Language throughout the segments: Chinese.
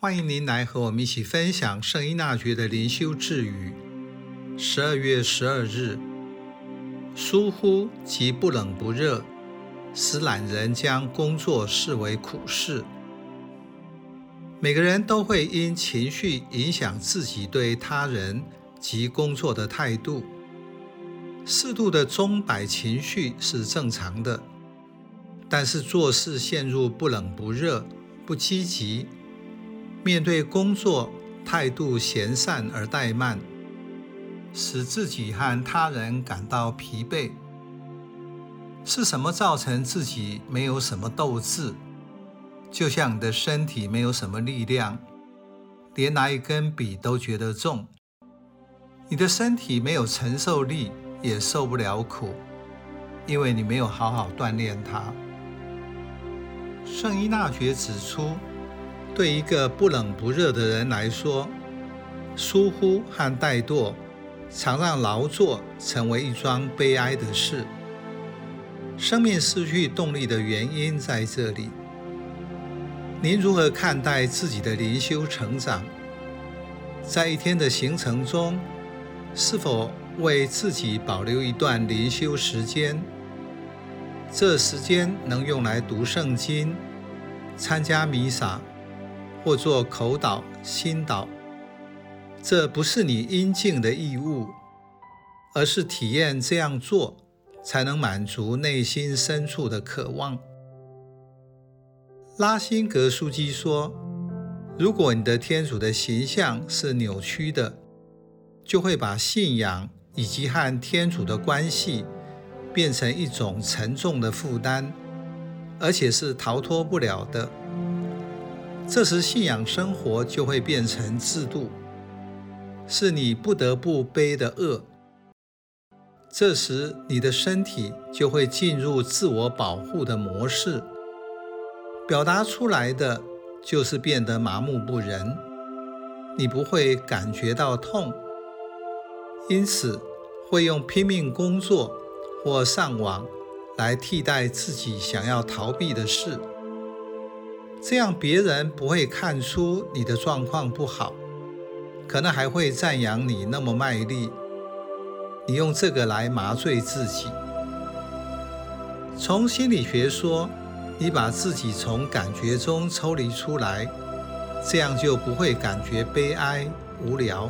欢迎您来和我们一起分享圣依纳爵的灵修智语。十二月十二日，疏忽及不冷不热，使懒人将工作视为苦事。每个人都会因情绪影响自己对他人及工作的态度。适度的钟摆情绪是正常的，但是做事陷入不冷不热、不积极。面对工作，态度闲散而怠慢，使自己和他人感到疲惫。是什么造成自己没有什么斗志？就像你的身体没有什么力量，连拿一根笔都觉得重。你的身体没有承受力，也受不了苦，因为你没有好好锻炼它。圣依纳爵指出，对一个不冷不热的人来说，疏忽和怠惰常让劳作成为一桩悲哀的事。生命失去动力的原因在这里。您如何看待自己的灵修成长？在一天的行程中，是否为自己保留一段灵修时间？这时间能用来读圣经、参加弥撒。或做口祷、心祷，这不是你应尽的义务，而是体验这样做才能满足内心深处的渴望。拉辛格枢机说：“如果你的天主的形象是扭曲的，就会把信仰以及和天主的关系变成一种沉重的负担，而且是逃脱不了的。”这时，信仰生活就会变成制度，是你不得不背的恶。这时，你的身体就会进入自我保护的模式，表达出来的就是变得麻木不仁。你不会感觉到痛，因此会用拼命工作或上网来替代自己想要逃避的事。这样别人不会看出你的状况不好，可能还会赞扬你那么卖力。你用这个来麻醉自己。从心理学说，你把自己从感觉中抽离出来，这样就不会感觉悲哀无聊。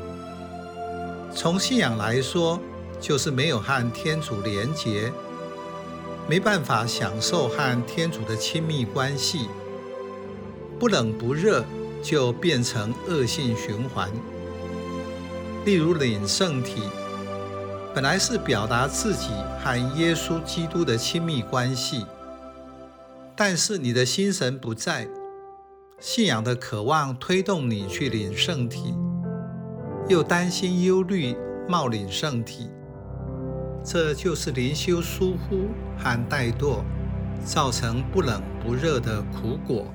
从信仰来说，就是没有和天主连结，没办法享受和天主的亲密关系。不冷不热，就变成恶性循环。例如领圣体，本来是表达自己和耶稣基督的亲密关系，但是你的心神不在，信仰的渴望推动你去领圣体，又担心忧虑冒领圣体，这就是灵修疏忽和怠惰造成不冷不热的苦果。